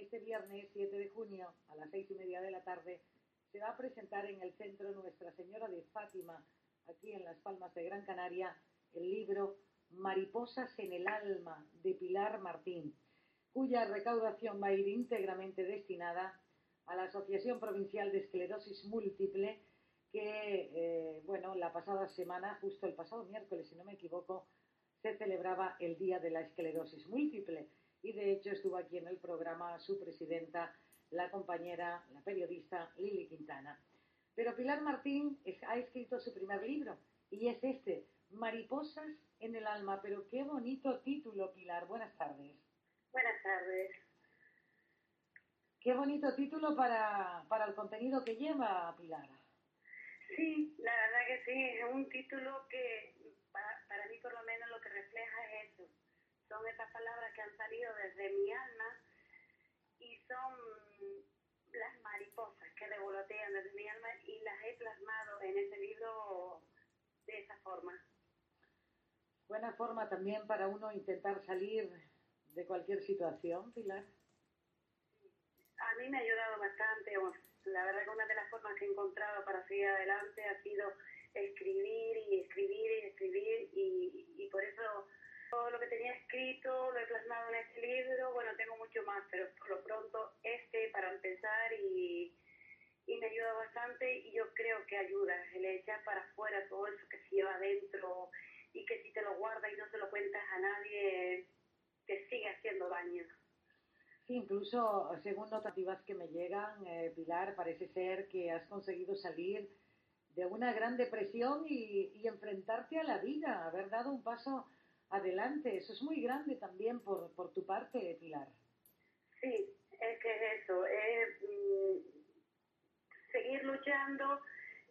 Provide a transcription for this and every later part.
este viernes 7 de junio a las seis y media de la tarde se va a presentar en el centro Nuestra Señora de Fátima, aquí en Las Palmas de Gran Canaria, el libro Mariposas en el Alma de Pilar Martín, cuya recaudación va a ir íntegramente destinada a la Asociación Provincial de Esclerosis Múltiple, que, eh, bueno, la pasada semana, justo el pasado miércoles, si no me equivoco, se celebraba el Día de la Esclerosis Múltiple. Y de hecho estuvo aquí en el programa su presidenta, la compañera, la periodista Lili Quintana. Pero Pilar Martín ha escrito su primer libro y es este, Mariposas en el alma. Pero qué bonito título, Pilar. Buenas tardes. Buenas tardes. Qué bonito título para, para el contenido que lleva, Pilar. Sí, la verdad que sí, es un título que para, para mí por lo menos lo que refleja es eso. Son esas palabras que han salido desde mi alma y son las mariposas que revolotean desde mi alma y las he plasmado en ese libro de esa forma. Buena forma también para uno intentar salir de cualquier situación, Pilar. A mí me ha ayudado bastante. La verdad que una de las formas que he encontrado para seguir adelante ha sido escribir y escribir y escribir y, y por eso todo lo que tenía escrito lo he plasmado en este libro. Bueno, tengo mucho más, pero por lo pronto este para empezar y, y me ayuda bastante y yo creo que ayuda el echar para afuera todo eso que se lleva adentro y que si te lo guardas y no se lo cuentas a nadie, te sigue haciendo daño. Sí, incluso según notativas que me llegan, eh, Pilar, parece ser que has conseguido salir de una gran depresión y, y, enfrentarte a la vida, haber dado un paso adelante. Eso es muy grande también por, por tu parte, Pilar. Sí, es que es eso, es mm, seguir luchando,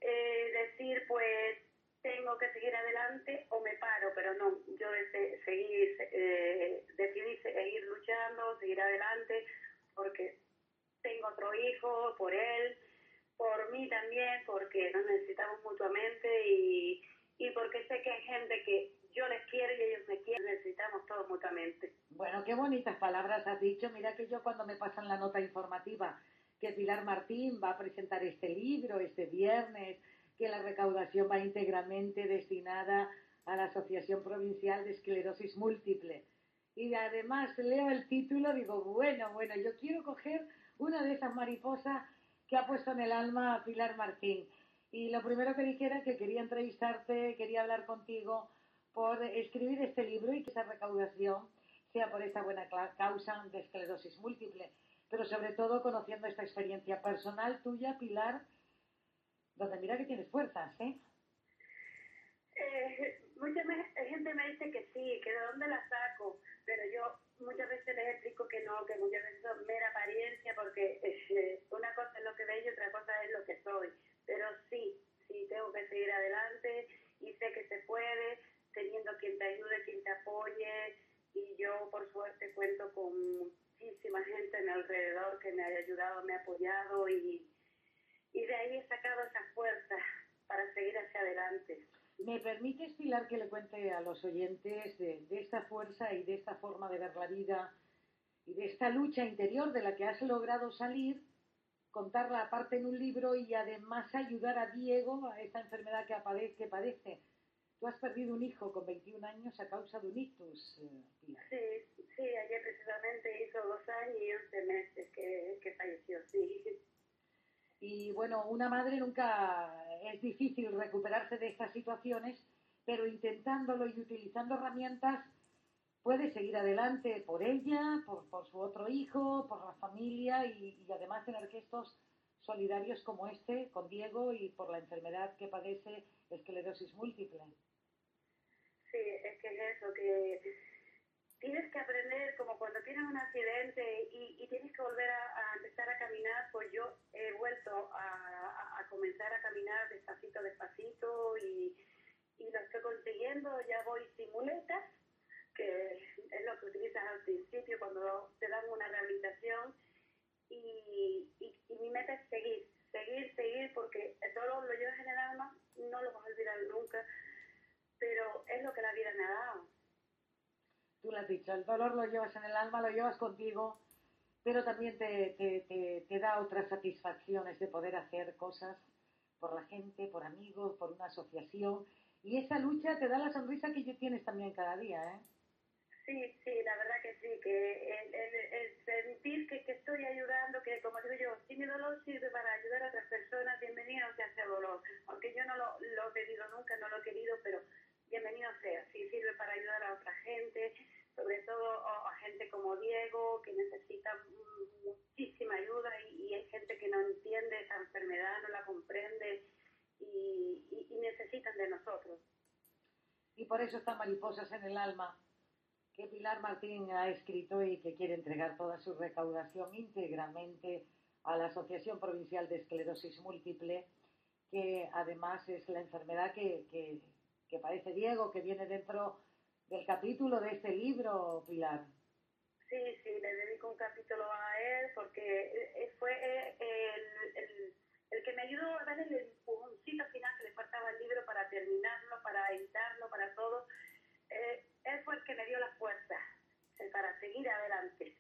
eh, decir pues tengo que seguir adelante o me paro, pero no, yo de seguir, eh, decidí seguir luchando, seguir adelante, porque tengo otro hijo, por él, por mí también, porque nos necesitamos mutuamente y, y porque sé que hay gente que yo les quiero y ellos me quieren, necesitamos todos mutuamente. Bueno, qué bonitas palabras has dicho. Mira que yo cuando me pasan la nota informativa que Pilar Martín va a presentar este libro este viernes, que la recaudación va íntegramente destinada a la Asociación Provincial de Esclerosis Múltiple. Y además leo el título, digo, bueno, bueno, yo quiero coger una de esas mariposas que ha puesto en el alma a Pilar Martín. Y lo primero que dijera que quería entrevistarte, quería hablar contigo por escribir este libro y que esa recaudación sea por esta buena causa de esclerosis múltiple. Pero sobre todo conociendo esta experiencia personal tuya, Pilar, donde mira que tienes fuerzas, ¿eh? eh mucha gente me dice que sí, que de dónde la saco, pero yo muchas veces les explico que no, que muchas veces son mera apariencia, porque eh, una cosa es lo que veo y otra cosa es lo que soy. Pero sí, sí, tengo que seguir adelante y sé que se puede, teniendo quien te ayude, quien te apoye, y yo por suerte cuento con muchísima gente a mi alrededor que me ha ayudado, me ha apoyado y y de ahí he sacado esa fuerza para seguir hacia adelante. ¿Me permites, Pilar, que le cuente a los oyentes de, de, esta fuerza y de esta forma de ver la vida y de esta lucha interior de la que has logrado salir, contarla aparte en un libro y además ayudar a Diego a esta enfermedad que, que padece? Tú has perdido un hijo con 21 años a causa de un ictus, eh. Sí, sí, ayer precisamente hizo dos años y 11 meses que, que falleció, sí. Y bueno, una madre nunca es difícil recuperarse de estas situaciones, pero intentándolo y utilizando herramientas puede seguir adelante por ella, por, por su otro hijo, por la familia y, y, además tener gestos solidarios como este con Diego y por la enfermedad que padece esclerosis múltiple. Sí, es que es eso, que tienes que aprender como cuando tienes un accidente y, y tienes que volver a, empezar a caminar, pues yo he vuelto a, a, comenzar a caminar despacito, despacito y, y lo estoy consiguiendo, ya voy sin muletas, que es lo que utilizas al principio cuando te dan una rehabilitación y, y, y mi meta es seguir, seguir, seguir, porque el dolor lo llevas en el alma, no lo vas a olvidar nunca, pero es lo que la vida me ha dado tú lo has dicho, el dolor lo llevas en el alma, lo llevas contigo, pero también te, te, te, da otras satisfacciones de poder hacer cosas por la gente, por amigos, por una asociación. Y esa lucha te da la sonrisa que tienes también cada día, ¿eh? Sí, sí, la verdad que sí, que el, el, sentir que, que, estoy ayudando, que como digo yo, si mi dolor sirve para ayudar a otras personas, bienvenido sea ese dolor. Aunque yo no lo, lo he pedido nunca, no lo he querido, pero bienvenido sea. Si sirve para ayudar a otra gente, sobre todo a gente como Diego, que necesita muchísima ayuda y, hay gente que no entiende esa enfermedad, no la comprende y, y, y necesitan de nosotros. Y por eso están mariposas en el alma que Pilar Martín ha escrito y que quiere entregar toda su recaudación íntegramente a la Asociación Provincial de Esclerosis Múltiple, que además es la enfermedad que, que, que padece Diego, que viene dentro del capítulo de este libro, Pilar. Sí, sí, le dedico un capítulo a él porque eh, fue eh, el, el, el que me ayudó a darle el empujoncito final que le faltaba al libro para terminarlo, para editarlo, para todo. Eh, él fue el que me dio la fuerza eh, para seguir adelante.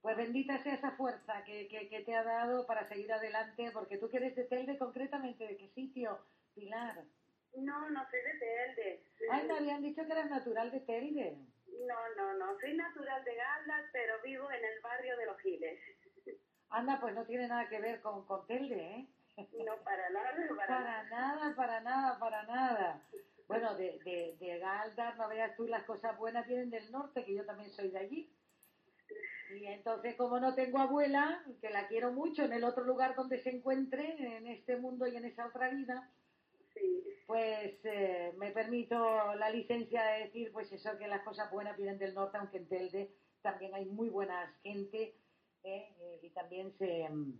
Pues bendita sea esa fuerza que, que, que, te ha dado para seguir adelante, porque tú que eres de Telde concretamente, ¿de qué sitio, Pilar? No, no soy de Telde. Ay, me habían dicho que eras natural de Telde. No, no, no, soy natural de Galdas, pero vivo en el barrio de Los Giles. Anda, pues no tiene nada que ver con, con Telde, ¿eh? No, para nada, para, para nada. Para nada, para nada, bueno, de, de, de Galdar, no veas tú, las cosas buenas vienen del norte, que yo también soy de allí. Y entonces, como no tengo abuela, que la quiero mucho en el otro lugar donde se encuentre, en este mundo y en esa otra vida, pues eh, me permito la licencia de decir, pues eso, que las cosas buenas vienen del norte, aunque en Telde también hay muy buena gente ¿eh? Eh, y también se mm,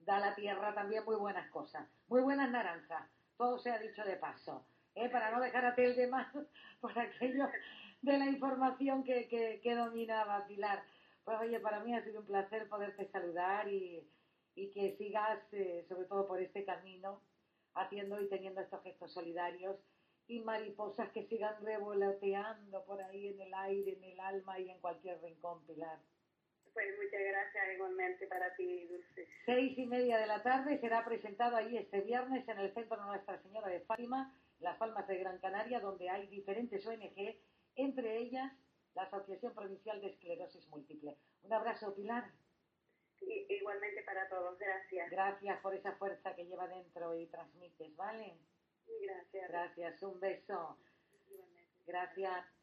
da la tierra también muy buenas cosas, muy buenas naranjas, todo se ha dicho de paso. ¿eh? para no dejar a Telde más por aquello de la información que, que, que, dominaba Pilar. Pues oye, para mí ha sido un placer poderte saludar y, y que sigas, eh, sobre todo por este camino, haciendo y teniendo estos gestos solidarios y mariposas que sigan revoloteando por ahí en el aire, en el alma y en cualquier rincón, Pilar. Pues muchas gracias igualmente para ti, Dulce. Seis y media de la tarde será presentado ahí este viernes en el Centro Nuestra Señora de Fátima las Palmas de Gran Canaria, donde hay diferentes ONG, entre ellas la Asociación Provincial de Esclerosis Múltiple. Un abrazo, Pilar. Igualmente para todos, gracias. Gracias por esa fuerza que lleva dentro y transmites, ¿vale? Gracias. Gracias, un beso. Igualmente. Gracias.